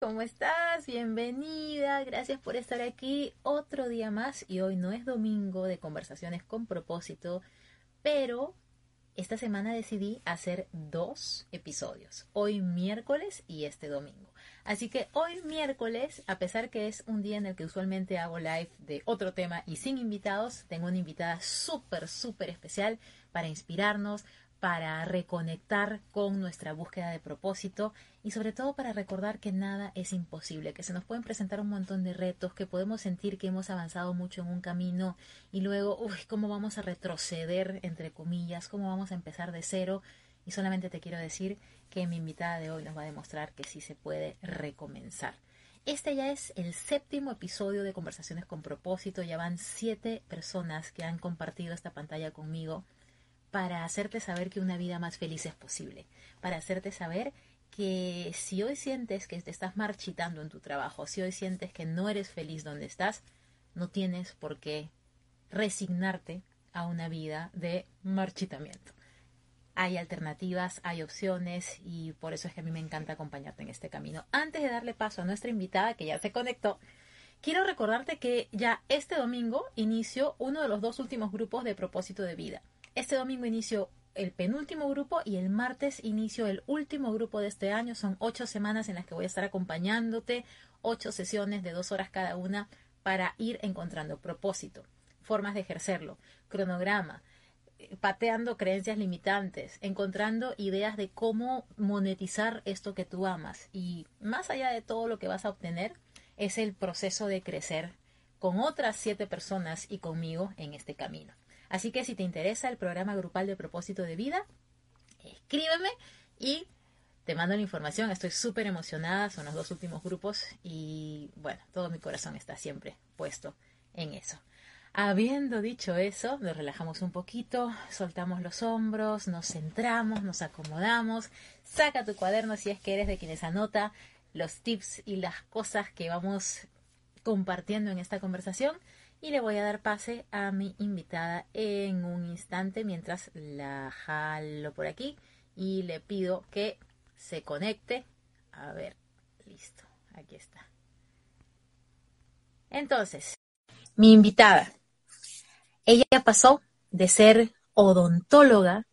¿Cómo estás? Bienvenida. Gracias por estar aquí otro día más. Y hoy no es domingo de conversaciones con propósito, pero esta semana decidí hacer dos episodios. Hoy miércoles y este domingo. Así que hoy miércoles, a pesar que es un día en el que usualmente hago live de otro tema y sin invitados, tengo una invitada súper, súper especial para inspirarnos, para reconectar con nuestra búsqueda de propósito y sobre todo para recordar que nada es imposible, que se nos pueden presentar un montón de retos, que podemos sentir que hemos avanzado mucho en un camino y luego, uy, ¿cómo vamos a retroceder, entre comillas? ¿Cómo vamos a empezar de cero? Y solamente te quiero decir que mi invitada de hoy nos va a demostrar que sí se puede recomenzar. Este ya es el séptimo episodio de Conversaciones con propósito, ya van siete personas que han compartido esta pantalla conmigo para hacerte saber que una vida más feliz es posible, para hacerte saber que si hoy sientes que te estás marchitando en tu trabajo, si hoy sientes que no eres feliz donde estás, no tienes por qué resignarte a una vida de marchitamiento. Hay alternativas, hay opciones y por eso es que a mí me encanta acompañarte en este camino. Antes de darle paso a nuestra invitada que ya se conectó, quiero recordarte que ya este domingo inicio uno de los dos últimos grupos de propósito de vida. Este domingo inicio el penúltimo grupo y el martes inicio el último grupo de este año. Son ocho semanas en las que voy a estar acompañándote, ocho sesiones de dos horas cada una para ir encontrando propósito, formas de ejercerlo, cronograma, eh, pateando creencias limitantes, encontrando ideas de cómo monetizar esto que tú amas. Y más allá de todo lo que vas a obtener, es el proceso de crecer con otras siete personas y conmigo en este camino. Así que si te interesa el programa grupal de propósito de vida, escríbeme y te mando la información. Estoy súper emocionada, son los dos últimos grupos y bueno, todo mi corazón está siempre puesto en eso. Habiendo dicho eso, nos relajamos un poquito, soltamos los hombros, nos centramos, nos acomodamos, saca tu cuaderno si es que eres de quienes anota los tips y las cosas que vamos compartiendo en esta conversación y le voy a dar pase a mi invitada en un instante mientras la jalo por aquí y le pido que se conecte. A ver, listo, aquí está. Entonces, mi invitada, ella pasó de ser odontóloga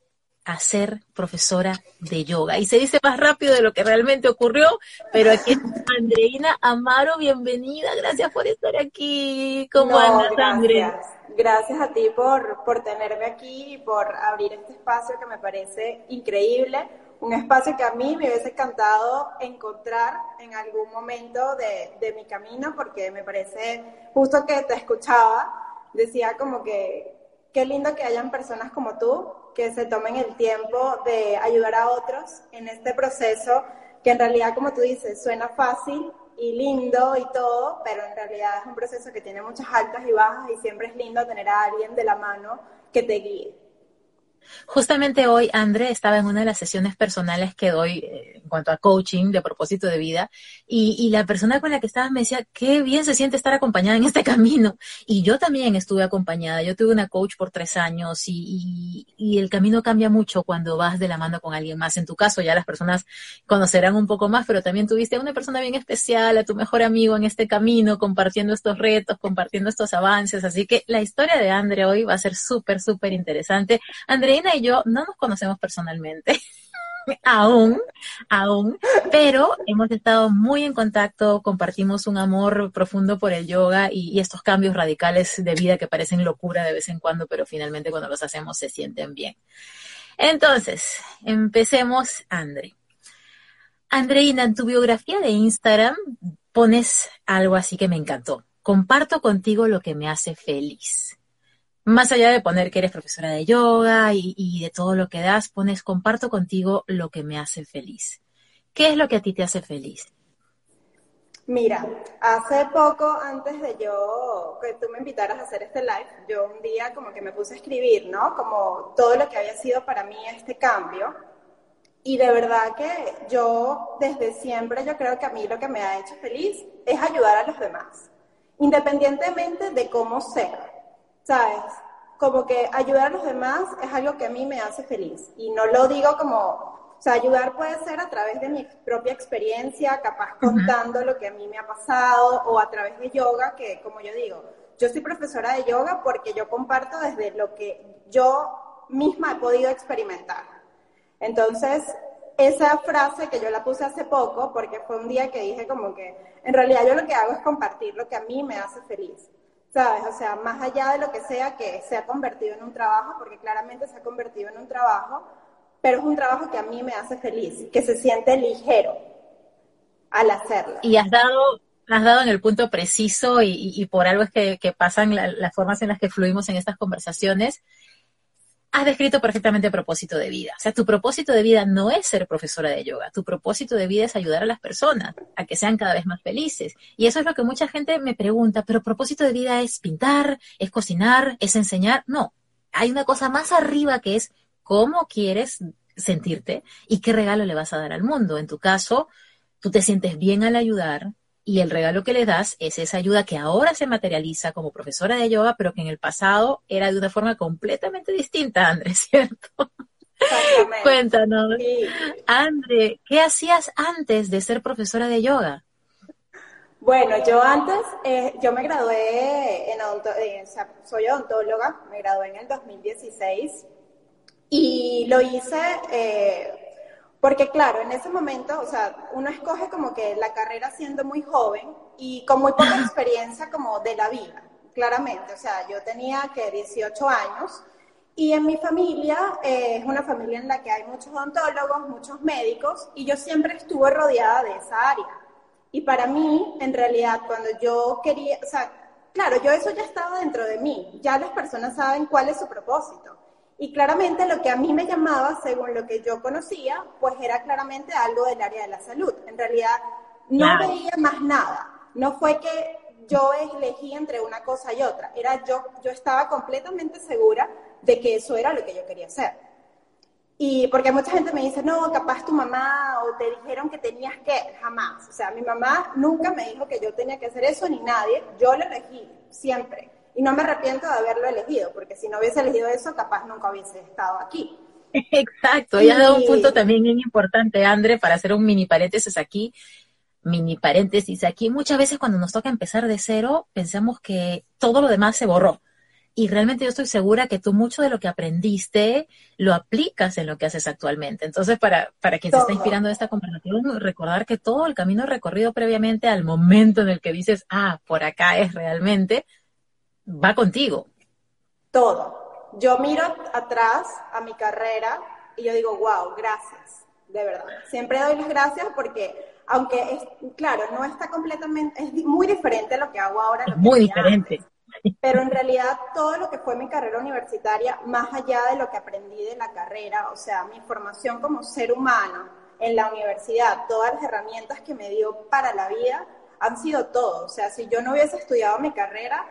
a ser profesora de yoga. Y se dice más rápido de lo que realmente ocurrió, pero aquí está Andreina Amaro, bienvenida, gracias por estar aquí. ¿Cómo andas, gracias. Gracias a ti por, por tenerme aquí y por abrir este espacio que me parece increíble. Un espacio que a mí me hubiese encantado encontrar en algún momento de, de mi camino, porque me parece justo que te escuchaba, decía como que qué lindo que hayan personas como tú que se tomen el tiempo de ayudar a otros en este proceso que en realidad, como tú dices, suena fácil y lindo y todo, pero en realidad es un proceso que tiene muchas altas y bajas y siempre es lindo tener a alguien de la mano que te guíe. Justamente hoy, André estaba en una de las sesiones personales que doy eh, en cuanto a coaching de propósito de vida y, la persona con la que estaba me decía, qué bien se siente estar acompañada en este camino. Y yo también estuve acompañada. Yo tuve una coach por tres años y, el camino cambia mucho cuando vas de la mano con alguien más. En tu caso, ya las personas conocerán un poco más, pero también tuviste a una persona bien especial, a tu mejor amigo en este camino, compartiendo estos retos, compartiendo estos avances. Así que la historia de André hoy va a ser súper, súper interesante. André y yo no nos conocemos personalmente. aún, aún, pero hemos estado muy en contacto, compartimos un amor profundo por el yoga y, estos cambios radicales de vida que parecen locura de vez en cuando, pero finalmente cuando los hacemos se sienten bien. Entonces, empecemos, Andre. Andreina, en tu biografía de Instagram pones algo así que me encantó. Comparto contigo lo que me hace feliz más allá de poner que eres profesora de yoga y, de todo lo que das, pones comparto contigo lo que me hace feliz. ¿Qué es lo que a ti te hace feliz? Mira, hace poco, antes de yo, que tú me invitaras a hacer este live, yo un día como que me puse a escribir, ¿no? Como todo lo que había sido para mí este cambio. Y de verdad que yo, desde siempre, yo creo que a mí lo que me ha hecho feliz es ayudar a los demás, independientemente de cómo sea, ¿sabes? Como que ayudar a los demás es algo que a mí me hace feliz. Y no lo digo como o sea, ayudar puede ser a través de mi propia experiencia, capaz contando lo que a mí me ha pasado, o a través de yoga, que como yo digo, yo soy profesora de yoga porque yo comparto desde lo que yo misma he podido experimentar. Entonces, esa frase que yo la puse hace poco, porque fue un día que dije como que, en realidad yo lo que hago es compartir lo que a mí me hace feliz. ¿Sabes? O sea, más allá de lo que sea que se ha convertido en un trabajo, porque claramente se ha convertido en un trabajo, pero es un trabajo que a mí me hace feliz, que se siente ligero al hacerlo. Y has dado, has dado en el punto preciso y, por algo es que, pasan las formas en las que fluimos en estas conversaciones. Has descrito perfectamente el propósito de vida. O sea, tu propósito de vida no es ser profesora de yoga. Tu propósito de vida es ayudar a las personas a que sean cada vez más felices. Y eso es lo que mucha gente me pregunta, pero propósito de vida es pintar, es cocinar, es enseñar. No, hay una cosa más arriba que es cómo quieres sentirte y qué regalo le vas a dar al mundo. En tu caso, tú te sientes bien al ayudar y el regalo que le das es esa ayuda que ahora se materializa como profesora de yoga, pero que en el pasado era de una forma completamente distinta, Andrés, ¿cierto? Cuéntanos. Andre, ¿qué hacías antes de ser profesora de yoga? Bueno, yo antes, eh, yo me gradué en odontología, soy odontóloga, me gradué en el 2016 y lo hice eh, porque, claro, en ese momento, o sea, uno escoge como que la carrera siendo muy joven y con muy poca experiencia como de la vida, claramente. O sea, yo tenía que 18 años y en mi familia eh, es una familia en la que hay muchos odontólogos, muchos médicos y yo siempre estuve rodeada de esa área. Y para mí, en realidad, cuando yo quería, o sea, claro, yo eso ya estaba dentro de mí, ya las personas saben cuál es su propósito. Y claramente lo que a mí me llamaba, según lo que yo conocía, pues era claramente algo del área de la salud. En realidad no veía más nada. No fue que yo elegí entre una cosa y otra. Era yo, yo estaba completamente segura de que eso era lo que yo quería hacer. Y porque mucha gente me dice, no, capaz tu mamá o te dijeron que tenías que, jamás. O sea, mi mamá nunca me dijo que yo tenía que hacer eso ni nadie. Yo lo elegí, siempre. Y no me arrepiento de haberlo elegido, porque si no hubiese elegido eso, capaz nunca hubiese estado aquí. Exacto, y has dado un punto también bien importante, André, para hacer un mini paréntesis aquí. Mini paréntesis aquí. Muchas veces cuando nos toca empezar de cero, pensamos que todo lo demás se borró. Y realmente yo estoy segura que tú mucho de lo que aprendiste lo aplicas en lo que haces actualmente. Entonces, para, para quien se está inspirando en esta conversación, recordar que todo el camino recorrido previamente al momento en el que dices, ah, por acá es realmente, va contigo. Todo. Yo miro atrás a mi carrera y yo digo, wow, gracias, de verdad. Siempre doy las gracias porque, aunque es, claro, no está completamente, es muy diferente lo que hago ahora. muy diferente. pero en realidad todo lo que fue mi carrera universitaria, más allá de lo que aprendí de la carrera, o sea, mi formación como ser humano en la universidad, todas las herramientas que me dio para la vida, han sido todo. O sea, si yo no hubiese estudiado mi carrera,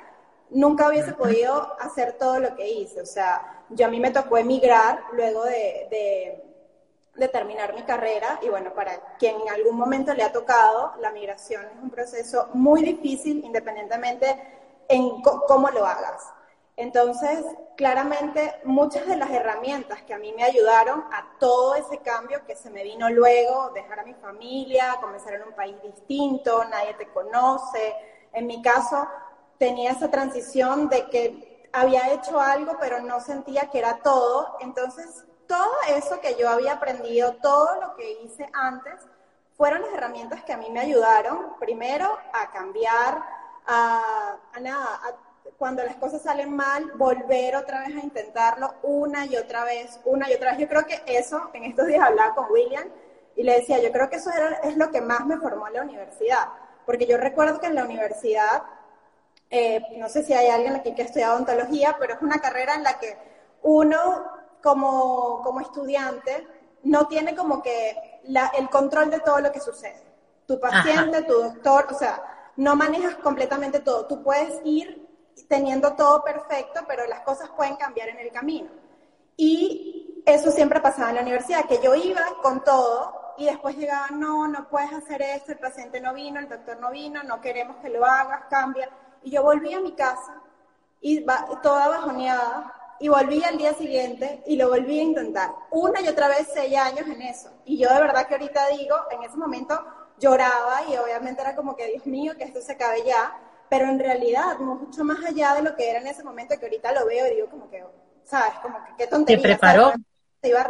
nunca hubiese podido hacer todo lo que hice. O sea, yo a mí me tocó emigrar luego de, de, terminar mi carrera y bueno, para quien en algún momento le ha tocado, la migración es un proceso muy difícil independientemente en cómo lo hagas. Entonces, claramente, muchas de las herramientas que a mí me ayudaron a todo ese cambio que se me vino luego, dejar a mi familia, comenzar en un país distinto, nadie te conoce. En mi caso, tenía esa transición de que había hecho algo, pero no sentía que era todo. Entonces, todo eso que yo había aprendido, todo lo que hice antes, fueron las herramientas que a mí me ayudaron, primero, a cambiar, a, nada, cuando las cosas salen mal, volver otra vez a intentarlo una y otra vez, una y otra vez. Yo creo que eso, en estos días hablaba con William y le decía, yo creo que eso era, es lo que más me formó en la universidad, porque yo recuerdo que en la universidad eh, no sé si hay alguien aquí que ha estudiado odontología, pero es una carrera en la que uno como, como estudiante no tiene como que el control de todo lo que sucede. tu paciente, tu doctor, o sea, no manejas completamente todo. Tú puedes ir teniendo todo perfecto, pero las cosas pueden cambiar en el camino. Y eso siempre pasaba en la universidad, que yo iba con todo y después llegaba, no, no puedes hacer esto, el paciente no vino, el doctor no vino, no queremos que lo hagas, cambia. Y yo volví a mi casa y toda bajoneada y volví al día siguiente y lo volví a intentar. Una y otra vez seis años en eso. Y yo de verdad que ahorita digo, en ese momento lloraba y obviamente era como que, Dios mío, que esto se acabe ya. Pero en realidad, mucho más allá de lo que era en ese momento, que ahorita lo veo y digo como que, ¿sabes? Como que qué tontería. Te preparó.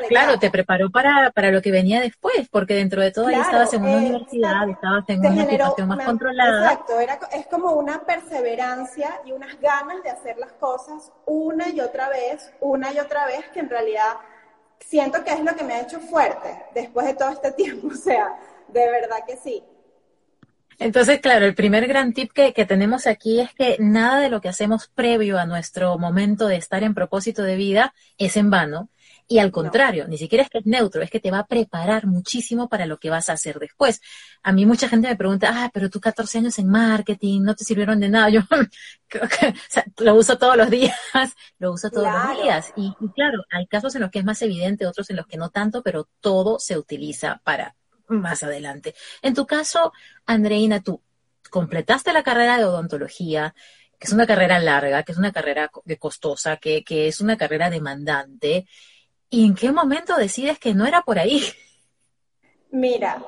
Claro, te preparó para, para lo que venía después, porque dentro de todo ahí estabas en una universidad, estabas en una situación más controlada. Exacto, era, es como una perseverancia y unas ganas de hacer las cosas una y otra vez, una y otra vez, que en realidad siento que es lo que me ha hecho fuerte después de todo este tiempo, o sea, de verdad que sí. Entonces, claro, el primer gran tip que, que, tenemos aquí es que nada de lo que hacemos previo a nuestro momento de estar en propósito de vida es en vano. Y al contrario, ni siquiera es que es neutro, es que te va a preparar muchísimo para lo que vas a hacer después. A mí mucha gente me pregunta, ah, pero tú 14 años en marketing, no te sirvieron de nada. Yo o sea, lo uso todos los días, lo uso todos los días. Y, y claro, hay casos en los que es más evidente, otros en los que no tanto, pero todo se utiliza para más adelante. En tu caso, Andreina, tú completaste la carrera de odontología, que es una carrera larga, que es una carrera costosa, que, que es una carrera demandante. ¿Y en qué momento decides que no era por ahí? Mira,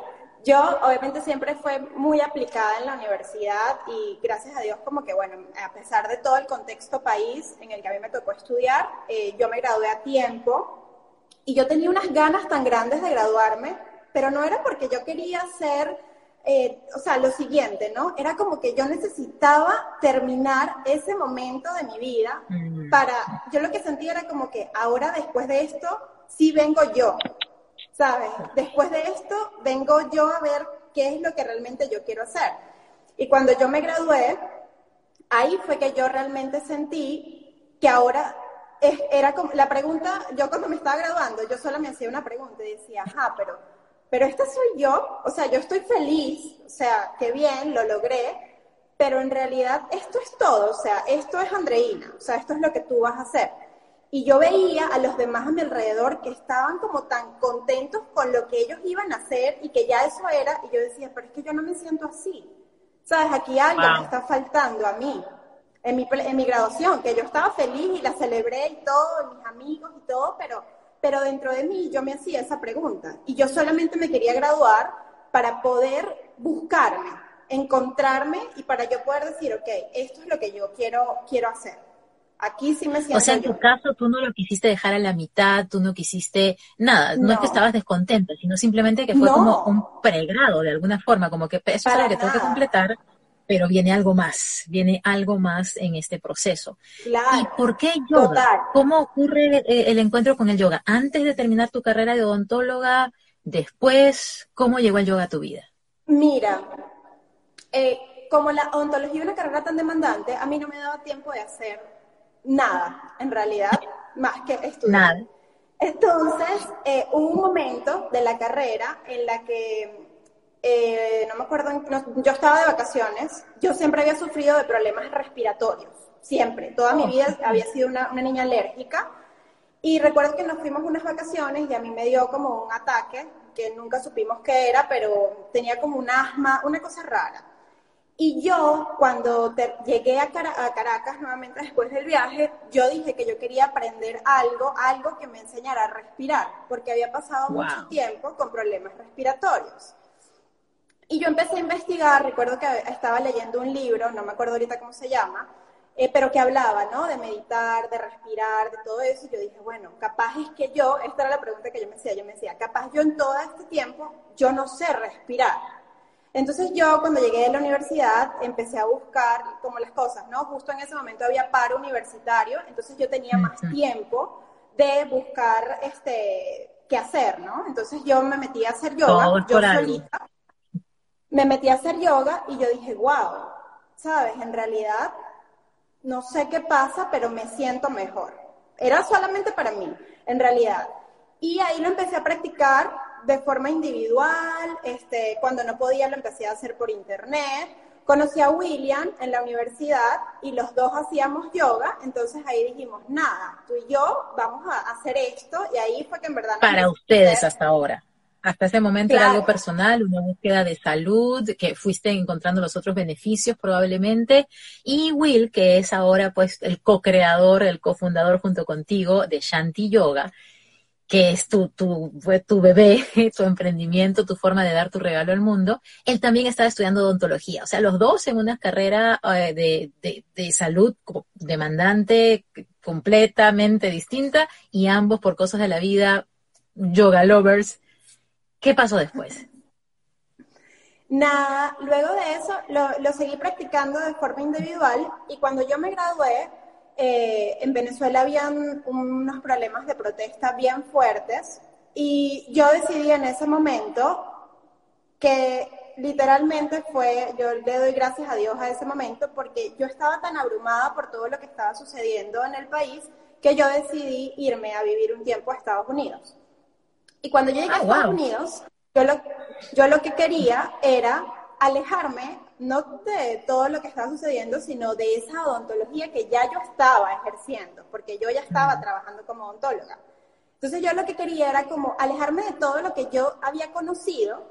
yo obviamente siempre fue muy aplicada en la universidad y gracias a Dios como que bueno, a pesar de todo el contexto país en el que a mí me tocó estudiar, eh, yo me gradué a tiempo y yo tenía unas ganas tan grandes de graduarme pero no era porque yo quería hacer, eh, o sea, lo siguiente, ¿no? Era como que yo necesitaba terminar ese momento de mi vida mm. para, yo lo que sentía era como que ahora después de esto, sí vengo yo, ¿sabes? Después de esto, vengo yo a ver qué es lo que realmente yo quiero hacer. Y cuando yo me gradué, ahí fue que yo realmente sentí que ahora era como, la pregunta, yo cuando me estaba graduando, yo solo me hacía una pregunta y decía, ajá, pero pero esta soy yo, o sea, yo estoy feliz, o sea, qué bien, lo logré, pero en realidad esto es todo, o sea, esto es Andreina, o sea, esto es lo que tú vas a hacer. Y yo veía a los demás a mi alrededor que estaban como tan contentos con lo que ellos iban a hacer y que ya eso era, y yo decía, pero es que yo no me siento así. ¿Sabes? Aquí algo me está faltando a mí. En mi, en mi graduación, que yo estaba feliz y la celebré y todo, mis amigos y todo, pero pero dentro de mí yo me hacía esa pregunta y yo solamente me quería graduar para poder buscarme, encontrarme y para yo poder decir, ok, esto es lo que yo quiero, quiero hacer. Aquí sí me siento. O sea, en tu caso, tú no lo quisiste dejar a la mitad, tú no quisiste nada, no, es que estabas descontenta, sino simplemente que fue como un pregrado de alguna forma, como que eso es lo que tengo que completar pero viene algo más, viene algo más en este proceso. ¿Y por qué yoga? ¿Cómo ocurre eh, el encuentro con el yoga? ¿Antes de terminar tu carrera de odontóloga? ¿Después? ¿Cómo llegó el yoga a tu vida? Mira, eh, como la odontología es una carrera tan demandante, a mí no me daba tiempo de hacer nada, en realidad, más que estudiar. Nada. Entonces, eh, hubo un momento de la carrera en la que eh, no me acuerdo, yo estaba de vacaciones, yo siempre había sufrido de problemas respiratorios, siempre, toda mi oh. vida había sido una, niña alérgica y recuerdo que nos fuimos unas vacaciones y a mí me dio como un ataque que nunca supimos qué era, pero tenía como un asma, una cosa rara. Y yo, cuando llegué a, Caracas nuevamente después del viaje, yo dije que yo quería aprender algo, algo que me enseñara a respirar, porque había pasado mucho tiempo con problemas respiratorios. Y yo empecé a investigar, recuerdo que estaba leyendo un libro, no me acuerdo ahorita cómo se llama, eh, pero que hablaba, ¿no? De meditar, de respirar, de todo eso. Y yo dije, bueno, capaz es que yo, esta era la pregunta que yo me hacía, yo me decía, capaz yo en todo este tiempo, yo no sé respirar. Entonces yo cuando llegué a la universidad empecé a buscar como las cosas, ¿no? Justo en ese momento había paro universitario, entonces yo tenía más tiempo de buscar este qué hacer, ¿no? Entonces yo me metí a hacer yoga, yo solita me metí a hacer yoga y yo dije, wow, sabes, en realidad no sé qué pasa, pero me siento mejor. Era solamente para mí, en realidad. Y ahí lo empecé a practicar de forma individual, este, cuando no podía lo empecé a hacer por internet. Conocí a William en la universidad y los dos hacíamos yoga, entonces ahí dijimos, nada, tú y yo vamos a hacer esto y ahí fue que en verdad... Para ustedes hasta ahora. Hasta ese momento era algo personal, una búsqueda de salud, que fuiste encontrando los otros beneficios probablemente. Y Will, que es ahora pues el co-creador, el cofundador junto contigo de Shanti Yoga, que es tu, tu, tu bebé, tu emprendimiento, tu forma de dar tu regalo al mundo, él también estaba estudiando odontología. O sea, los dos en una carrera eh, de, de, de, salud demandante, completamente distinta, y ambos por cosas de la vida, yoga lovers. ¿Qué pasó después? Nada, luego de eso lo, seguí practicando de forma individual y cuando yo me gradué, eh, en Venezuela habían unos problemas de protesta bien fuertes y yo decidí en ese momento que literalmente fue, yo le doy gracias a Dios a ese momento porque yo estaba tan abrumada por todo lo que estaba sucediendo en el país que yo decidí irme a vivir un tiempo a Estados Unidos. Y cuando llegué a ah, Estados Unidos, yo lo, yo lo que quería era alejarme no de todo lo que estaba sucediendo, sino de esa odontología que ya yo estaba ejerciendo, porque yo ya estaba trabajando como odontóloga. Entonces yo lo que quería era como alejarme de todo lo que yo había conocido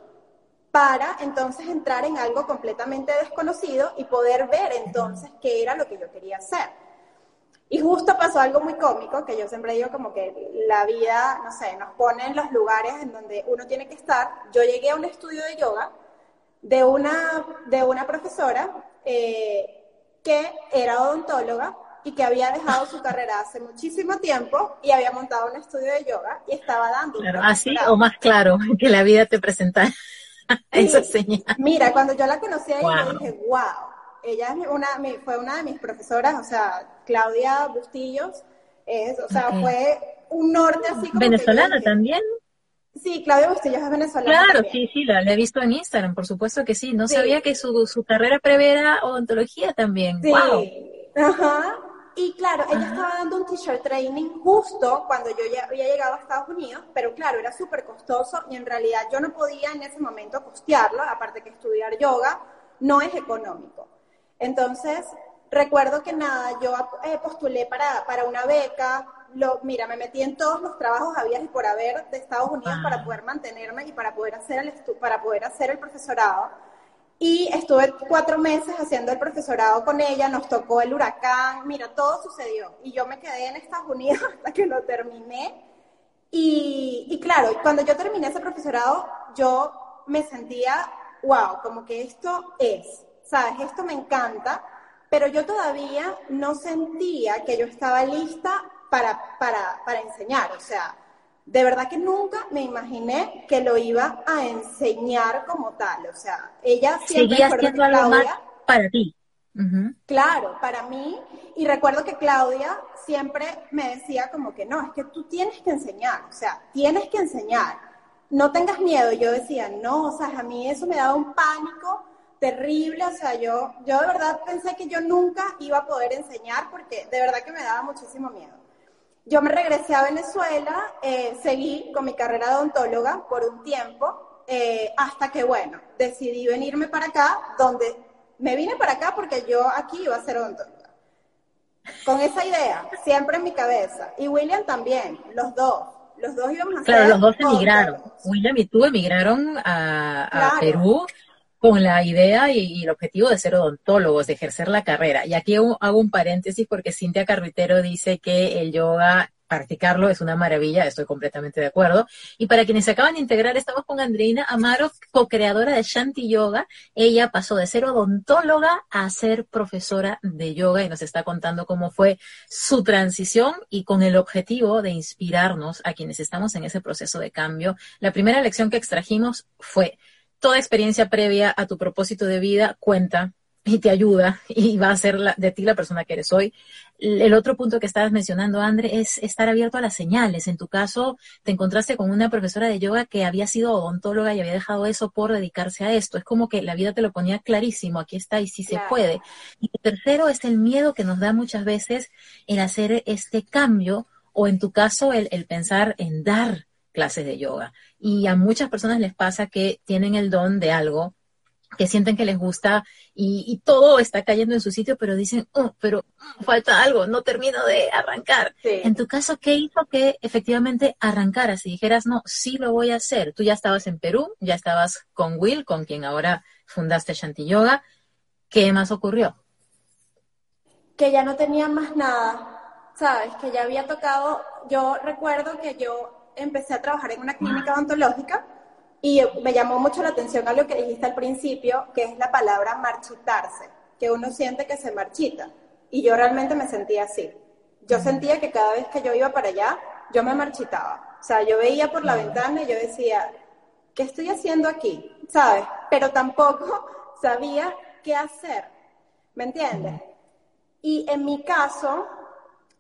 para entonces entrar en algo completamente desconocido y poder ver entonces qué era lo que yo quería hacer. Y justo pasó algo muy cómico, que yo siempre digo como que la vida, no sé, nos pone en los lugares en donde uno tiene que estar. Yo llegué a un estudio de yoga de una, de una profesora eh, que era odontóloga y que había dejado su carrera hace muchísimo tiempo y había montado un estudio de yoga y estaba dando. Claro, así o más claro que la vida te presenta esa señal. Mira, cuando yo la conocí ahí, yo dije, wow, ella es una, fue una de mis profesoras, o sea, Claudia Bustillos, es, o sea, fue un norte así como. ¿Venezolana también? Sí, Claudia Bustillos es venezolana. Claro, sí, sí, la, he visto en Instagram, por supuesto que sí. No sabía que su, su carrera previa era odontología también. Sí. Ajá. Y claro, ella estaba dando un t-shirt training justo cuando yo ya había llegado a Estados Unidos, pero claro, era súper costoso y en realidad yo no podía en ese momento costearlo, aparte que estudiar yoga no es económico. Entonces, recuerdo que nada, yo eh, postulé para, para una beca, lo, mira, me metí en todos los trabajos había y por haber de Estados Unidos para ah. poder mantenerme y para poder hacer el para poder hacer el profesorado. Y estuve cuatro meses haciendo el profesorado con ella, nos tocó el huracán, mira, todo sucedió. Y yo me quedé en Estados Unidos hasta que lo terminé. Y, y claro, cuando yo terminé ese profesorado, yo me sentía, wow, como que esto es, ¿sabes? Esto me encanta, pero yo todavía no sentía que yo estaba lista para, para, para enseñar. O sea, de verdad que nunca me imaginé que lo iba a enseñar como tal. O sea, ella siempre Seguía siendo algo más para ti. Claro, para mí. Y recuerdo que Claudia siempre me decía como que no, es que tú tienes que enseñar, o sea, tienes que enseñar. No tengas miedo. Yo decía, no, o sea, a mí eso me daba un pánico terrible, o sea, yo, yo de verdad pensé que yo nunca iba a poder enseñar porque de verdad que me daba muchísimo miedo. Yo me regresé a Venezuela, eh, seguí con mi carrera de odontóloga por un tiempo, eh, hasta que, bueno, decidí venirme para acá, donde me vine para acá porque yo aquí iba a ser odontóloga. Con esa idea, siempre en mi cabeza. Y William también, los dos. Los dos íbamos a Claro, los dos emigraron. William y tú emigraron a, a Perú con la idea y, el objetivo de ser odontólogos, de ejercer la carrera. Y aquí hago, un paréntesis porque Cintia Carretero dice que el yoga practicarlo es una maravilla, estoy completamente de acuerdo. Y para quienes se acaban de integrar, estamos con Andreina Amaro, co-creadora de Shanti Yoga. Ella pasó de ser odontóloga a ser profesora de yoga y nos está contando cómo fue su transición y con el objetivo de inspirarnos a quienes estamos en ese proceso de cambio. La primera lección que extrajimos fue toda experiencia previa a tu propósito de vida cuenta y te ayuda y va a ser de ti la persona que eres hoy. El otro punto que estabas mencionando, André, es estar abierto a las señales. En tu caso, te encontraste con una profesora de yoga que había sido odontóloga y había dejado eso por dedicarse a esto. Es como que la vida te lo ponía clarísimo, aquí está y sí se puede. Y el tercero es el miedo que nos da muchas veces en hacer este cambio o en tu caso el, el pensar en dar clases de yoga. Y a muchas personas les pasa que tienen el don de algo que sienten que les gusta y, todo está cayendo en su sitio, pero dicen, oh, pero falta algo, no termino de arrancar. En tu caso, ¿qué hizo que efectivamente arrancaras y dijeras, no, sí lo voy a hacer? Tú ya estabas en Perú, ya estabas con Will, con quien ahora fundaste Shanti Yoga. ¿Qué más ocurrió? Que ya no tenía más nada, ¿sabes? Que ya había tocado, yo recuerdo que yo empecé a trabajar en una clínica odontológica y me llamó mucho la atención a lo que dijiste al principio, que es la palabra marchitarse, que uno siente que se marchita. Y yo realmente me sentía así. Yo sentía que cada vez que yo iba para allá, yo me marchitaba. O sea, yo veía por la ventana y yo decía, ¿qué estoy haciendo aquí? ¿Sabes? Pero tampoco sabía qué hacer. ¿Me entiendes? Y en mi caso,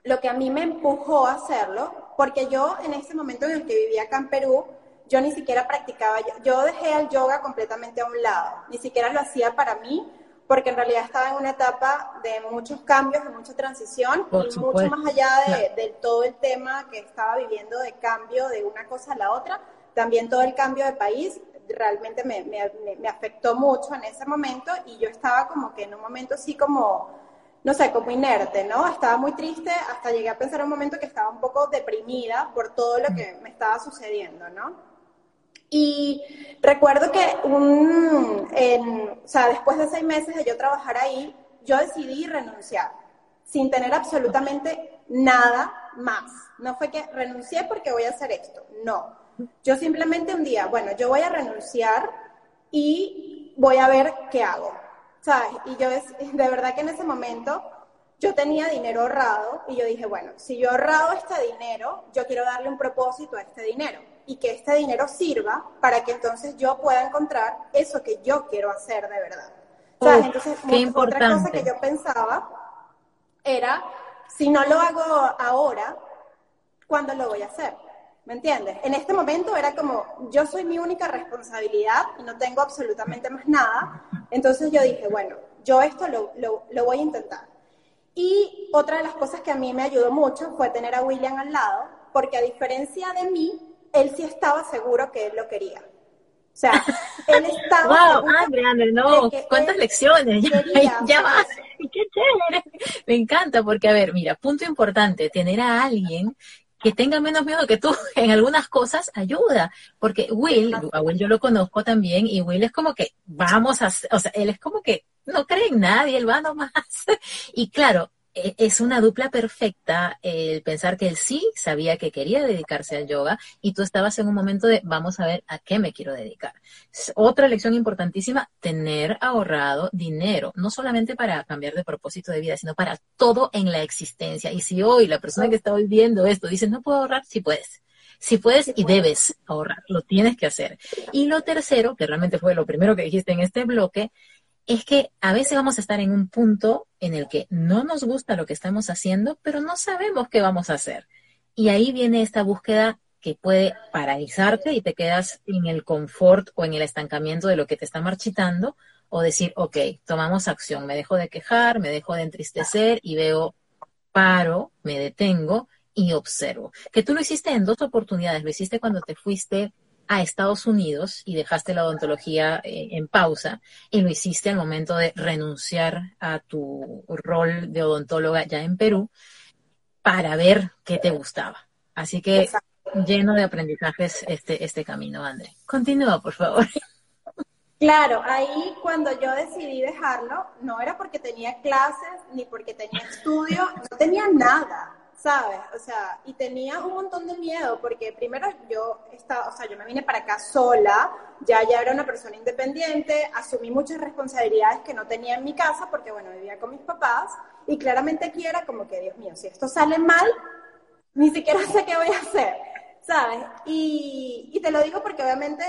lo que a mí me empujó a hacerlo, porque yo en ese momento en el que vivía acá en Perú, yo ni siquiera practicaba, yo dejé el yoga completamente a un lado, ni siquiera lo hacía para mí, porque en realidad estaba en una etapa de muchos cambios, de mucha transición, y mucho más allá de, todo el tema que estaba viviendo de cambio de una cosa a la otra, también todo el cambio de país realmente me, me, me afectó mucho en ese momento y yo estaba como que en un momento así como, no sé, como inerte, ¿no? Estaba muy triste, hasta llegué a pensar un momento que estaba un poco deprimida por todo lo que me estaba sucediendo, ¿no? Y recuerdo que un, o sea, después de seis meses de yo trabajar ahí, yo decidí renunciar, sin tener absolutamente nada más. No fue que renuncié porque voy a hacer esto, no. Yo simplemente un día, bueno, yo voy a renunciar y voy a ver qué hago, ¿sabes? Y yo, de verdad que en ese momento, yo tenía dinero ahorrado y yo dije, bueno, si yo he ahorrado este dinero, yo quiero darle un propósito a este dinero y que este dinero sirva para que entonces yo pueda encontrar eso que yo quiero hacer de verdad. entonces, otra cosa que yo pensaba era, si no lo hago ahora, ¿cuándo lo voy a hacer? ¿Me entiendes? En este momento era como, yo soy mi única responsabilidad y no tengo absolutamente más nada. Entonces yo dije, bueno, yo esto lo, lo, lo voy a intentar. Y otra de las cosas que a mí me ayudó mucho fue tener a William al lado, porque a diferencia de mí, él sí estaba seguro que él lo quería. O sea, él estaba. ¡Wow! Andre, Andre, no, ¿cuántas lecciones? Ya, vas. ¡Qué chévere! Me encanta, porque, a ver, mira, punto importante: tener a alguien que tenga menos miedo que tú en algunas cosas ayuda. Porque Will, a Will yo lo conozco también, y Will es como que vamos a, o sea, él es como que no cree en nadie, él va nomás. Y claro, es una dupla perfecta el pensar que él sí sabía que quería dedicarse al yoga y tú estabas en un momento de vamos a ver a qué me quiero dedicar. Otra lección importantísima, tener ahorrado dinero, no solamente para cambiar de propósito de vida, sino para todo en la existencia. Y si hoy la persona que está hoy viendo esto dice no puedo ahorrar, sí puedes. Si puedes y debes ahorrar, lo tienes que hacer. Y lo tercero, que realmente fue lo primero que dijiste en este bloque, es que a veces vamos a estar en un punto en el que no nos gusta lo que estamos haciendo, pero no sabemos qué vamos a hacer. Y ahí viene esta búsqueda que puede paralizarte y te quedas en el confort o en el estancamiento de lo que te está marchitando, o decir, ok, tomamos acción, me dejo de quejar, me dejo de entristecer y veo, paro, me detengo y observo. Que tú lo hiciste en dos oportunidades, lo hiciste cuando te fuiste a Estados Unidos y dejaste la odontología eh, en pausa y lo hiciste al momento de renunciar a tu rol de odontóloga ya en Perú para ver qué te gustaba. Así que lleno de aprendizajes este, este camino, André. Continúa, por favor. Claro, ahí cuando yo decidí dejarlo, no era porque tenía clases ni porque tenía estudio, no tenía nada. ¿Sabes? O sea, y tenía un montón de miedo porque primero yo estaba, o sea, yo me vine para acá sola, ya ya era una persona independiente, asumí muchas responsabilidades que no tenía en mi casa porque, bueno, vivía con mis papás y claramente aquí era como que, Dios mío, si esto sale mal, ni siquiera sé qué voy a hacer, ¿sabes? Y, y te lo digo porque obviamente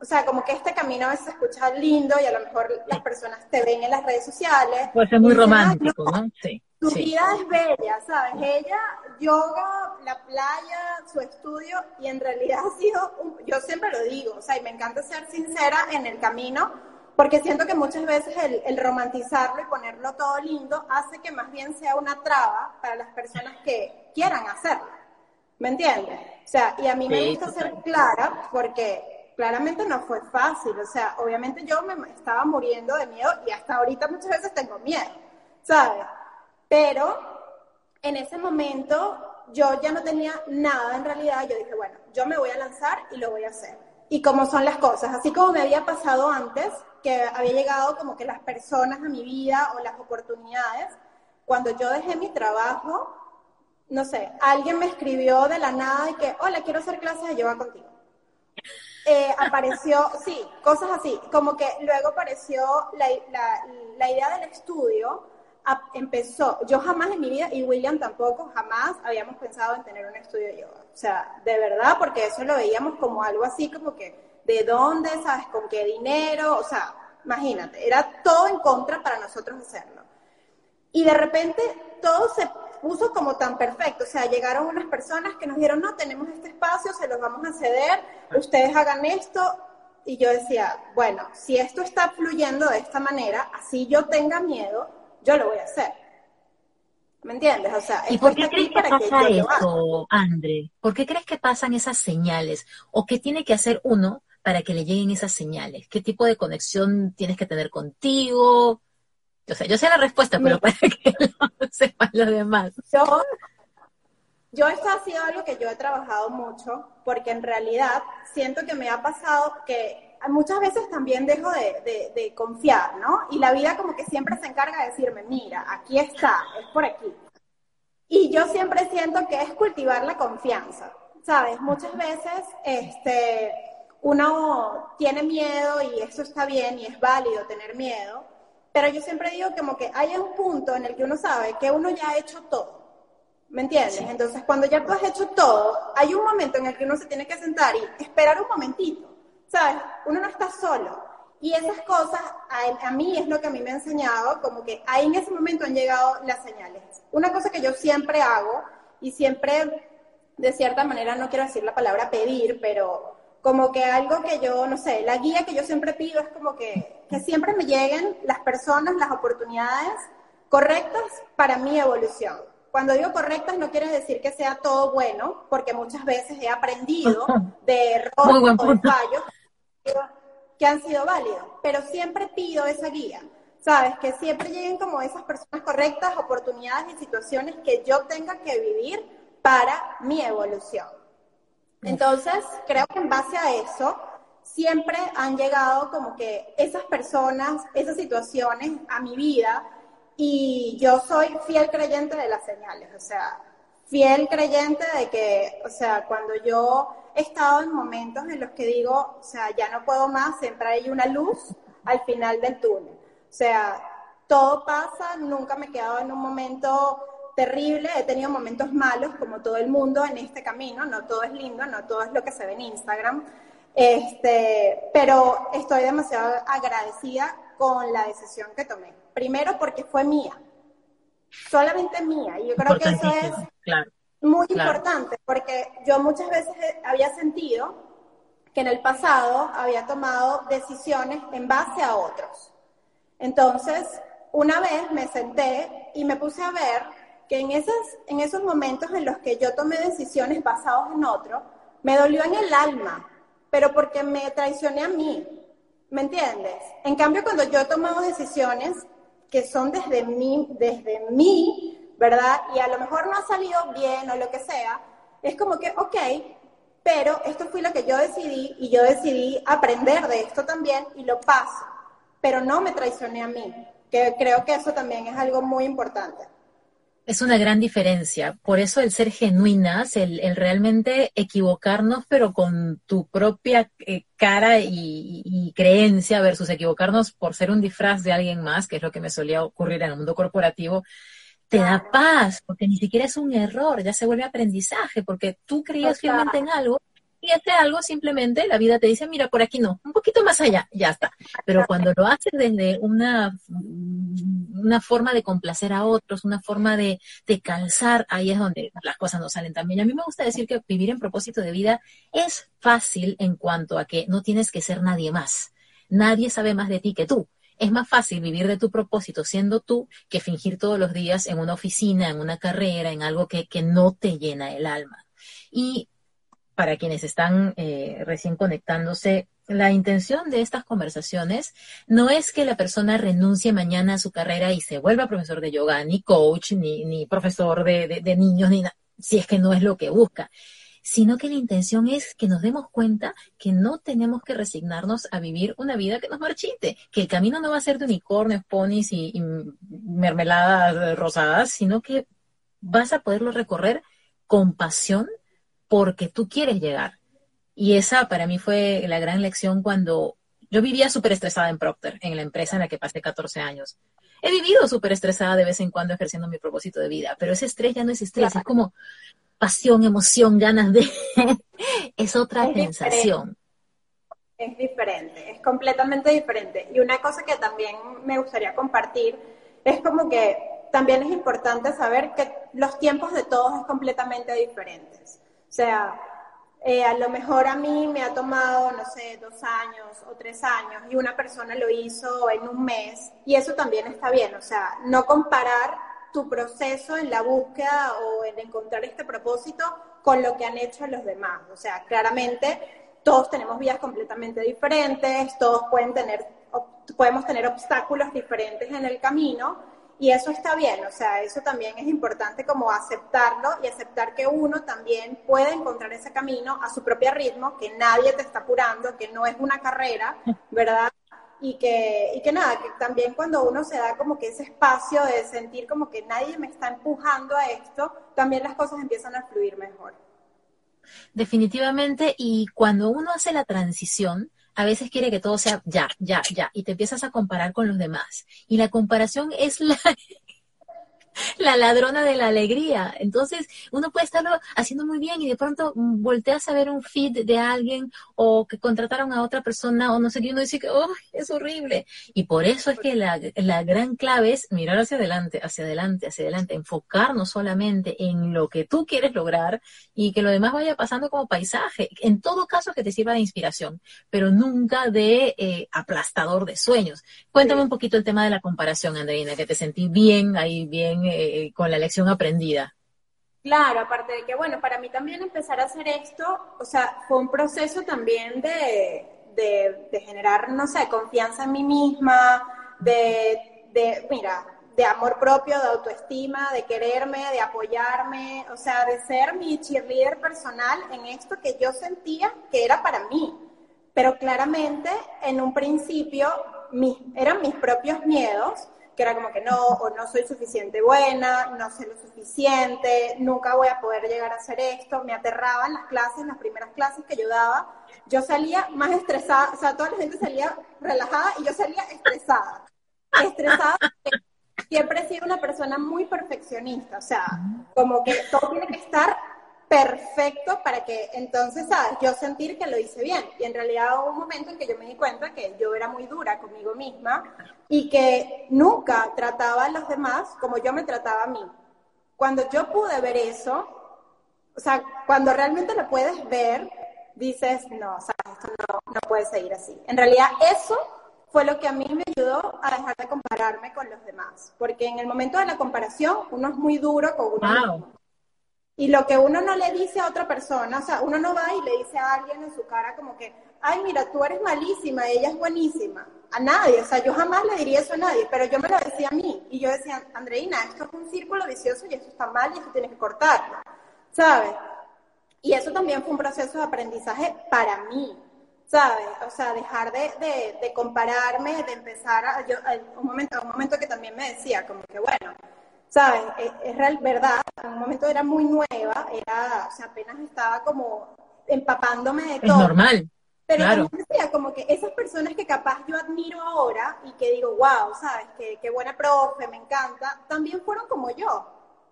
o sea, como que este camino a veces se escucha lindo y a lo mejor las personas te ven en las redes sociales. Puede ser muy romántico, ¿no? Sí. Su vida es bella, ¿sabes? Ella, yoga, la playa, su estudio, y en realidad ha sido, yo siempre lo digo, o sea, y me encanta ser sincera en el camino, porque siento que muchas veces el, el romantizarlo y ponerlo todo lindo hace que más bien sea una traba para las personas que quieran hacerlo. ¿Me entiendes? O sea, y a mí me gusta ser clara porque claramente no fue fácil. O sea, obviamente yo me estaba muriendo de miedo y hasta ahorita muchas veces tengo miedo, ¿sabes? Pero en ese momento yo ya no tenía nada en realidad. Yo dije, bueno, yo me voy a lanzar y lo voy a hacer. Y como son las cosas, así como me había pasado antes, que había llegado como que las personas a mi vida o las oportunidades, cuando yo dejé mi trabajo, no sé, alguien me escribió de la nada y que, hola, quiero hacer clases de yoga contigo. Eh, apareció, sí, cosas así, como que luego apareció la, la, idea del estudio, empezó, yo jamás en mi vida, y William tampoco, jamás habíamos pensado en tener un estudio de yoga. O sea, de verdad, porque eso lo veíamos como algo así, como que, ¿de dónde, sabes, con qué dinero? O sea, imagínate, era todo en contra para nosotros hacerlo. Y de repente todo se puso como tan perfecto. O sea, llegaron unas personas que nos dijeron, no, tenemos este espacio, se los vamos a ceder, ustedes hagan esto. Y yo decía, bueno, si esto está fluyendo de esta manera, así yo tenga miedo, yo lo voy a hacer. ¿Me entiendes? O sea, ¿Y por qué crees que pasa eso, André? ¿Por qué crees que pasan esas señales? ¿O qué tiene que hacer uno para que le lleguen esas señales? ¿Qué tipo de conexión tienes que tener contigo? O sea, yo sé la respuesta, pero para que no sepan los demás. Yo, yo esto ha sido algo que yo he trabajado mucho, porque en realidad siento que me ha pasado que muchas veces también dejo de, de, confiar, ¿no? Y la vida como que siempre se encarga de decirme, mira, aquí está, es por aquí. Y yo siempre siento que es cultivar la confianza, ¿sabes? Muchas veces, este, uno tiene miedo y eso está bien y es válido tener miedo, pero yo siempre digo como que hay un punto en el que uno sabe que uno ya ha hecho todo. ¿Me entiendes? Entonces, cuando ya tú has hecho todo, hay un momento en el que uno se tiene que sentar y esperar un momentito. ¿Sabes? Uno no está solo. Y esas cosas, a, a, mí es lo que a mí me ha enseñado, como que ahí en ese momento han llegado las señales. Una cosa que yo siempre hago, y siempre, de cierta manera, no quiero decir la palabra pedir, pero como que algo que yo, no sé, la guía que yo siempre pido es como que, que siempre me lleguen las personas, las oportunidades correctas para mi evolución. Cuando digo correctas no quiere decir que sea todo bueno, porque muchas veces he aprendido de errores o de fallos que han sido válidos, pero siempre pido esa guía, ¿sabes? Que siempre lleguen como esas personas correctas, oportunidades y situaciones que yo tenga que vivir para mi evolución. Entonces, creo que en base a eso, siempre han llegado como que esas personas, esas situaciones a mi vida y yo soy fiel creyente de las señales, o sea, fiel creyente de que, o sea, cuando yo he estado en momentos en los que digo, o sea, ya no puedo más, siempre hay una luz al final del túnel. O sea, todo pasa, nunca me he quedado en un momento terrible, he tenido momentos malos, como todo el mundo en este camino, no todo es lindo, no todo es lo que se ve en Instagram, este, pero estoy demasiado agradecida con la decisión que tomé. Primero porque fue mía, solamente mía, y yo creo que eso es muy importante, porque yo muchas veces había sentido que en el pasado había tomado decisiones en base a otros. Entonces, una vez me senté y me puse a ver que en, esas, en esos momentos en los que yo tomé decisiones basadas en otro, me dolió en el alma, pero porque me traicioné a mí, ¿me entiendes? En cambio, cuando yo he tomado decisiones que son desde mí, desde mí, ¿verdad? Y a lo mejor no ha salido bien o lo que sea, es como que, ok, pero esto fue lo que yo decidí y yo decidí aprender de esto también y lo paso, pero no me traicioné a mí, que creo que eso también es algo muy importante. Es una gran diferencia. Por eso el ser genuinas, el, realmente equivocarnos, pero con tu propia eh, cara y, creencia versus equivocarnos por ser un disfraz de alguien más, que es lo que me solía ocurrir en el mundo corporativo, te da paz, porque ni siquiera es un error, ya se vuelve aprendizaje, porque tú creías fielmente en algo y este algo simplemente la vida te dice, mira, por aquí no, un poquito más allá, ya está. Pero cuando lo haces desde una, una forma de complacer a otros, una forma de, de calzar, ahí es donde las cosas no salen tan bien. A mí me gusta decir que vivir en propósito de vida es fácil en cuanto a que no tienes que ser nadie más. Nadie sabe más de ti que tú. Es más fácil vivir de tu propósito siendo tú que fingir todos los días en una oficina, en una carrera, en algo que, que no te llena el alma. Y para quienes están eh, recién conectándose, la intención de estas conversaciones no es que la persona renuncie mañana a su carrera y se vuelva profesor de yoga, ni coach, ni, ni profesor de, de, niños, ni si es que no es lo que busca, sino que la intención es que nos demos cuenta que no tenemos que resignarnos a vivir una vida que nos marchite, que el camino no va a ser de unicornios, ponis y, y mermeladas rosadas, sino que vas a poderlo recorrer con pasión porque tú quieres llegar y esa para mí fue la gran lección cuando yo vivía súper estresada en Procter, en la empresa en la que pasé 14 años. He vivido súper estresada de vez en cuando ejerciendo mi propósito de vida, pero ese estrés ya no es estrés, es como pasión, emoción, ganas de... es otra sensación. Es diferente, es completamente diferente. Y una cosa que también me gustaría compartir es como que también es importante saber que los tiempos de todos es completamente diferentes. O sea, eh, a lo mejor a mí me ha tomado, no sé, dos años o tres años y una persona lo hizo en un mes y eso también está bien, o sea, no comparar tu proceso en la búsqueda o en encontrar este propósito con lo que han hecho los demás, o sea, claramente todos tenemos vidas completamente diferentes, todos pueden tener, podemos tener obstáculos diferentes en el camino y eso está bien, o sea, eso también es importante como aceptarlo y aceptar que uno también puede encontrar ese camino a su propio ritmo, que nadie te está apurando, que no es una carrera, ¿verdad? Y que, y que nada, que también cuando uno se da como que ese espacio de sentir como que nadie me está empujando a esto, también las cosas empiezan a fluir mejor. Definitivamente, y cuando uno hace la transición, a veces quiere que todo sea ya, ya, ya, y te empiezas a comparar con los demás. Y la comparación es la, la ladrona de la alegría. Entonces, uno puede estarlo haciendo muy bien y de pronto volteas a ver un feed de alguien o que contrataron a otra persona o no sé qué, uno dice que, oh, es horrible. Y por eso es que la, la gran clave es mirar hacia adelante, hacia adelante, hacia adelante, enfocarnos solamente en lo que tú quieres lograr y que lo demás vaya pasando como paisaje. En todo caso, que te sirva de inspiración, pero nunca de eh, aplastador de sueños. Cuéntame un poquito el tema de la comparación, Andreina, que te sentí bien ahí, bien eh, con la lección aprendida. Claro, aparte de que, bueno, para mí también empezar a hacer esto, o sea, fue un proceso también de, de, generar, no sé, confianza en mí misma, de, de, mira, de amor propio, de autoestima, de quererme, de apoyarme, o sea, de ser mi cheerleader personal en esto que yo sentía que era para mí. Pero claramente, en un principio, mis, eran mis propios miedos que era como que no, o no soy suficiente buena, no sé lo suficiente, nunca voy a poder llegar a hacer esto, me aterraban las clases, las primeras clases que yo daba, yo salía más estresada, o sea, toda la gente salía relajada y yo salía estresada, estresada. Siempre he sido una persona muy perfeccionista, o sea, como que todo tiene que estar perfecto para que entonces, ¿sabes? Yo sentir que lo hice bien. Y en realidad hubo un momento en que yo me di cuenta que yo era muy dura conmigo misma y que nunca trataba a los demás como yo me trataba a mí. Cuando yo pude ver eso, o sea, cuando realmente lo puedes ver, dices, no, ¿sabes? Esto no, no puede seguir así. En realidad eso fue lo que a mí me ayudó a dejar de compararme con los demás. Porque en el momento de la comparación, uno es muy duro con uno mismo. Y lo que uno no le dice a otra persona, o sea, uno no va y le dice a alguien en su cara como que, ay, mira, tú eres malísima, ella es buenísima. A nadie, o sea, yo jamás le diría eso a nadie, pero yo me lo decía a mí. Y yo decía, Andreina, esto es un círculo vicioso y esto está mal y esto tienes que cortarlo, ¿sabes? Y eso también fue un proceso de aprendizaje para mí, ¿sabes? O sea, dejar de, de, compararme, de empezar a, yo, un momento, un momento que también me decía, como que, bueno, ¿sabes? Es, real, verdad, en un momento era muy nueva, era, o sea, apenas estaba como empapándome de todo. Es normal. Pero claro. decía, como que esas personas que capaz yo admiro ahora y que digo, wow, ¿sabes? Qué, qué buena profe, me encanta, también fueron como yo,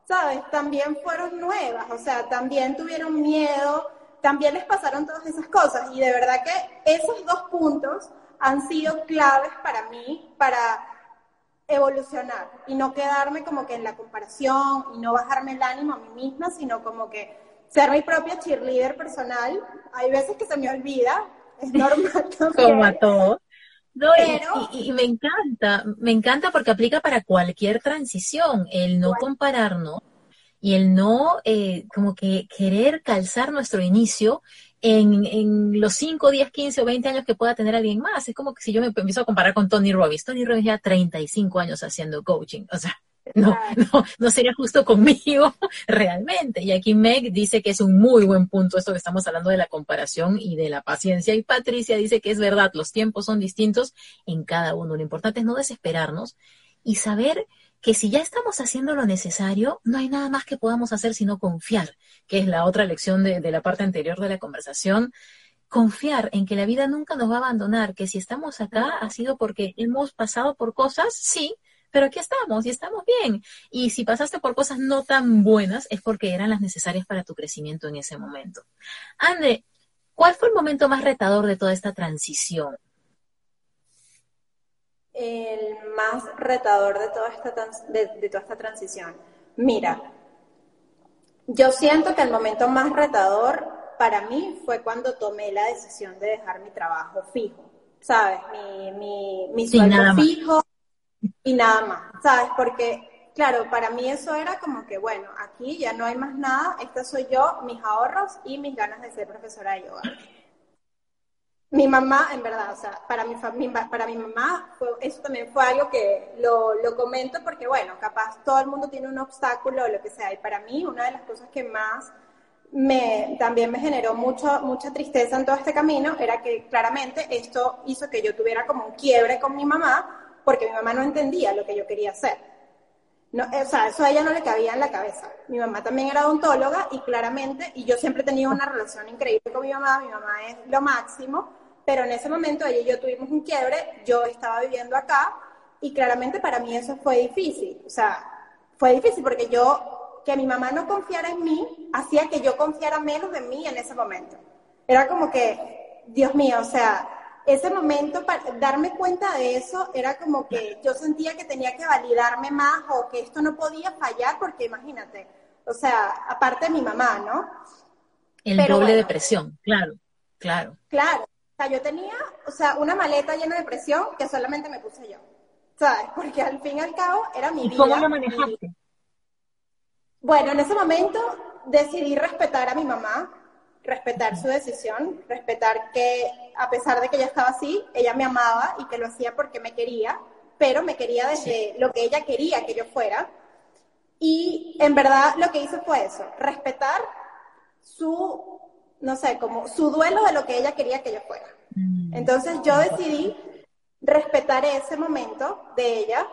¿sabes? También fueron nuevas, o sea, también tuvieron miedo, también les pasaron todas esas cosas y de verdad que esos dos puntos han sido claves para mí, para evolucionar y no quedarme como que en la comparación y no bajarme el ánimo a mí misma, sino como que ser mi propia cheerleader personal. Hay veces que se me olvida, es normal como a todos. y, me encanta, me encanta porque aplica para cualquier transición, el no compararnos y el no eh, como que querer calzar nuestro inicio en, en, los 5, 10, 15 o 20 años que pueda tener alguien más. Es como que si yo me empiezo a comparar con Tony Robbins. Tony Robbins ya 35 años haciendo coaching. O sea, no, no, no sería justo conmigo realmente. Y aquí Meg dice que es un muy buen punto esto que estamos hablando de la comparación y de la paciencia. Y Patricia dice que es verdad, los tiempos son distintos en cada uno. Lo importante es no desesperarnos y saber que si ya estamos haciendo lo necesario, no hay nada más que podamos hacer sino confiar, que es la otra lección de, de la parte anterior de la conversación confiar en que la vida nunca nos va a abandonar, que si estamos acá ha sido porque hemos pasado por cosas, sí, pero aquí estamos y estamos bien. Y si pasaste por cosas no tan buenas, es porque eran las necesarias para tu crecimiento en ese momento. Ande, ¿cuál fue el momento más retador de toda esta transición? El más retador de toda esta, de, de toda esta transición. Mira, yo siento que el momento más retador para mí fue cuando tomé la decisión de dejar mi trabajo fijo, ¿sabes? Mi, mi, mi sueldo fijo, y nada más, ¿sabes? Porque, claro, para mí eso era como que, bueno, aquí ya no hay más nada, esta soy yo, mis ahorros y mis ganas de ser profesora de yoga. Mi mamá, en verdad, o sea, para mi, para mi mamá, eso también fue algo que lo, lo comento porque, bueno, capaz todo el mundo tiene un obstáculo o lo que sea, y para mí una de las cosas que más me, también me generó mucho, mucha tristeza en todo este camino era que claramente esto hizo que yo tuviera como un quiebre con mi mamá porque mi mamá no entendía lo que yo quería hacer. No, o sea, eso a ella no le cabía en la cabeza. Mi mamá también era odontóloga y claramente, y yo siempre he tenido una relación increíble con mi mamá, mi mamá es lo máximo, pero en ese momento ella y yo tuvimos un quiebre, yo estaba viviendo acá y claramente para mí eso fue difícil. O sea, fue difícil porque yo, que mi mamá no confiara en mí, hacía que yo confiara menos en mí en ese momento. Era como que, Dios mío, o sea, ese momento, para darme cuenta de eso, era como que yo sentía que tenía que validarme más o que esto no podía fallar, porque imagínate, o sea, aparte de mi mamá, ¿no? El doble de presión, claro, claro. Claro, sea, yo tenía, o sea, una maleta llena de presión que solamente me puse yo, ¿sabes? Porque al fin y al cabo era mi vida. ¿Cómo lo manejaste? Bueno, en ese momento decidí respetar a mi mamá, respetar su decisión, respetar que a pesar de que ella estaba así, ella me amaba y que lo hacía porque me quería, pero me quería desde lo que ella quería que yo fuera. Y en verdad lo que hice fue eso, respetar su, no sé, como su duelo de lo que ella quería que yo fuera. Mm. Entonces yo decidí respetar ese momento de ella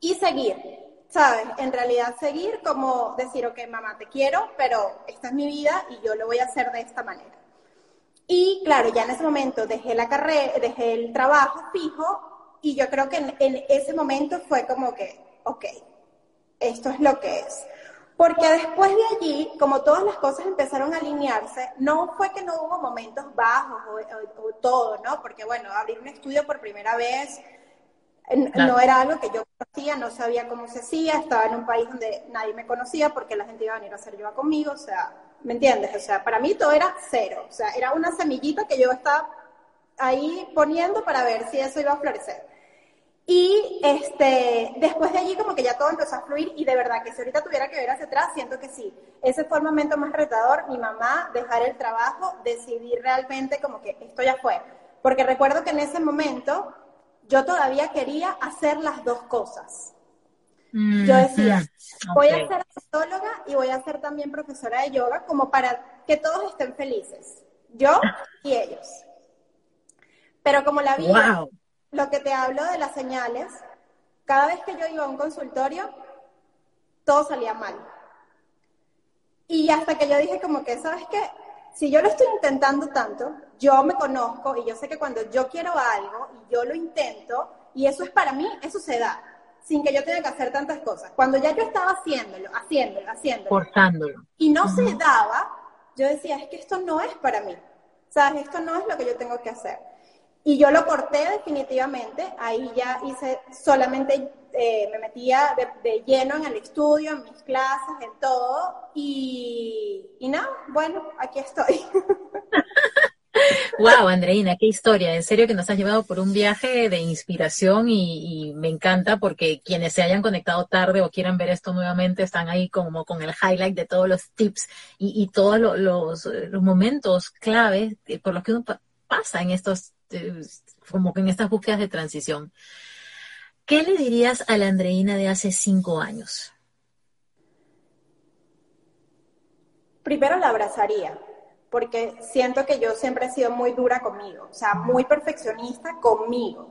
y seguir. ¿sabes? En realidad seguir como decir, ok, mamá, te quiero, pero esta es mi vida y yo lo voy a hacer de esta manera. Y claro, ya en ese momento dejé la carrera, dejé el trabajo fijo y yo creo que en, en ese momento fue como que, ok, esto es lo que es. Porque después de allí, como todas las cosas empezaron a alinearse, no fue que no hubo momentos bajos o, o todo, ¿no? Porque bueno, abrir un estudio por primera vez, no era algo que yo conocía, no sabía cómo se hacía, estaba en un país donde nadie me conocía porque la gente iba a venir a hacer yoga conmigo, o sea, ¿me entiendes? O sea, para mí todo era cero, o sea, era una semillita que yo estaba ahí poniendo para ver si eso iba a florecer. Y este, después de allí como que ya todo empezó a fluir y de verdad que si ahorita tuviera que ver hacia atrás, siento que sí. Ese fue el momento más retador, mi mamá, dejar el trabajo, decidir realmente como que esto ya fue. Porque recuerdo que en ese momento yo todavía quería hacer las dos cosas. Mm, yo decía, mm, voy a ser psicóloga y voy a ser también profesora de yoga como para que todos estén felices, yo y ellos. Pero como la vida, lo que te hablo de las señales, cada vez que yo iba a un consultorio, todo salía mal. Y hasta que yo dije como que, ¿sabes qué? si yo lo estoy intentando tanto, yo me conozco y yo sé que cuando yo quiero algo y yo lo intento, y eso es para mí, eso se da, sin que yo tenga que hacer tantas cosas. Cuando ya yo estaba haciéndolo, haciéndolo, haciéndolo, Forzándolo. y no se daba, yo decía, es que esto no es para mí. ¿Sabes? Esto no es lo que yo tengo que hacer. Y yo lo corté definitivamente, ahí ya hice solamente eh, me metía de, lleno en el estudio, en mis clases, en todo, y, y no, bueno, aquí estoy. Wow, Andreina, qué historia. En serio que nos has llevado por un viaje de inspiración y, me encanta porque quienes se hayan conectado tarde o quieran ver esto nuevamente están ahí como con el highlight de todos los tips y, todos los, momentos claves por los que uno pasa en estos, como que en estas búsquedas de transición. ¿Qué le dirías a la Andreina de hace cinco años? Primero la abrazaría porque siento que yo siempre he sido muy dura conmigo, o sea, muy perfeccionista conmigo.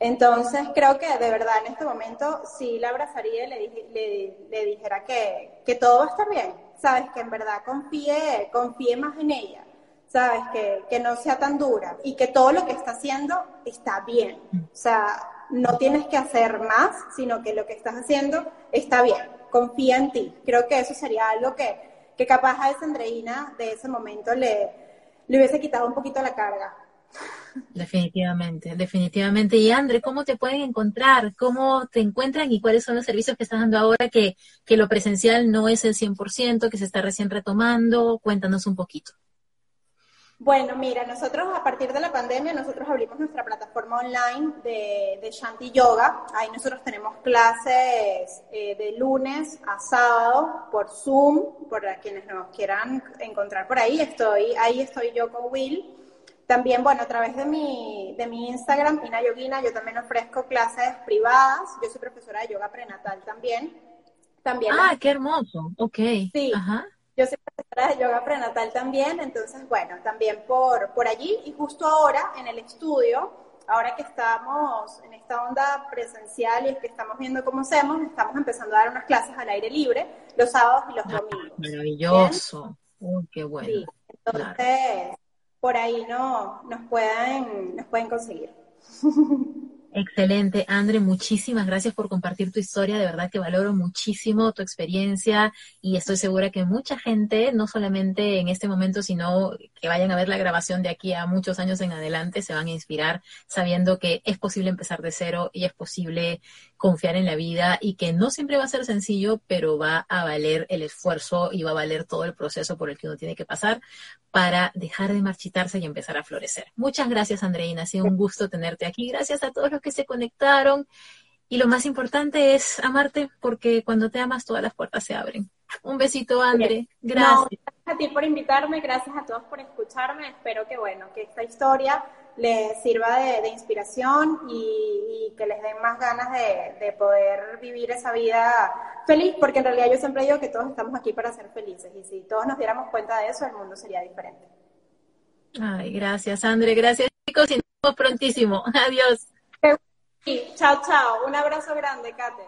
Entonces creo que de verdad en este momento sí la abrazaría y le, le, dijera que, que, todo va a estar bien, sabes, que en verdad confíe, confíe más en ella, sabes, que, que no sea tan dura y que todo lo que está haciendo está bien. O sea, no tienes que hacer más, sino que lo que estás haciendo está bien, confía en ti. Creo que eso sería algo que que capaz a esa Andreina de ese momento le, le hubiese quitado un poquito la carga. Definitivamente, definitivamente. Y Andre, ¿cómo te pueden encontrar? ¿Cómo te encuentran y cuáles son los servicios que estás dando ahora que, que lo presencial no es el 100%, que se está recién retomando? Cuéntanos un poquito. Bueno, mira, nosotros a partir de la pandemia, nosotros abrimos nuestra plataforma online de, de Shanti Yoga. Ahí nosotros tenemos clases eh, de lunes a sábado por Zoom, por quienes nos quieran encontrar por ahí. Estoy, ahí estoy yo con Will. También, bueno, a través de mi, de mi Instagram, Ina Yogina, yo también ofrezco clases privadas. Yo soy profesora de yoga prenatal también. también ah, qué hermoso. Ok. Sí. Ajá. Yo soy profesora de yoga prenatal también, entonces, bueno, también por, por allí y justo ahora en el estudio, ahora que estamos en esta onda presencial y es que estamos viendo cómo hacemos, estamos empezando a dar unas clases al aire libre los sábados y los ah, domingos. Maravilloso. qué bueno. Sí, entonces, por ahí no, nos, pueden, nos pueden conseguir. Excelente, Andre, muchísimas gracias por compartir tu historia, de verdad que valoro muchísimo tu experiencia y estoy segura que mucha gente, no solamente en este momento, sino que vayan a ver la grabación de aquí a muchos años en adelante, se van a inspirar sabiendo que es posible empezar de cero y es posible confiar en la vida y que no siempre va a ser sencillo, pero va a valer el esfuerzo y va a valer todo el proceso por el que uno tiene que pasar para dejar de marchitarse y empezar a florecer. Muchas gracias, Andreina. Ha sido un gusto tenerte aquí. Gracias a todos los que se conectaron. Y lo más importante es amarte, porque cuando te amas, todas las puertas se abren. Un besito, Andre. Gracias. gracias a ti por invitarme, gracias a todos por escucharme. Espero que, bueno, que esta historia les sirva de, inspiración y, que les den más ganas de, de, poder vivir esa vida feliz, porque en realidad yo siempre digo que todos estamos aquí para ser felices y si todos nos diéramos cuenta de eso, el mundo sería diferente. Ay, gracias, André. Gracias, chicos, y nos vemos prontísimo. Adiós. Chao, chao. Un abrazo grande, Kate.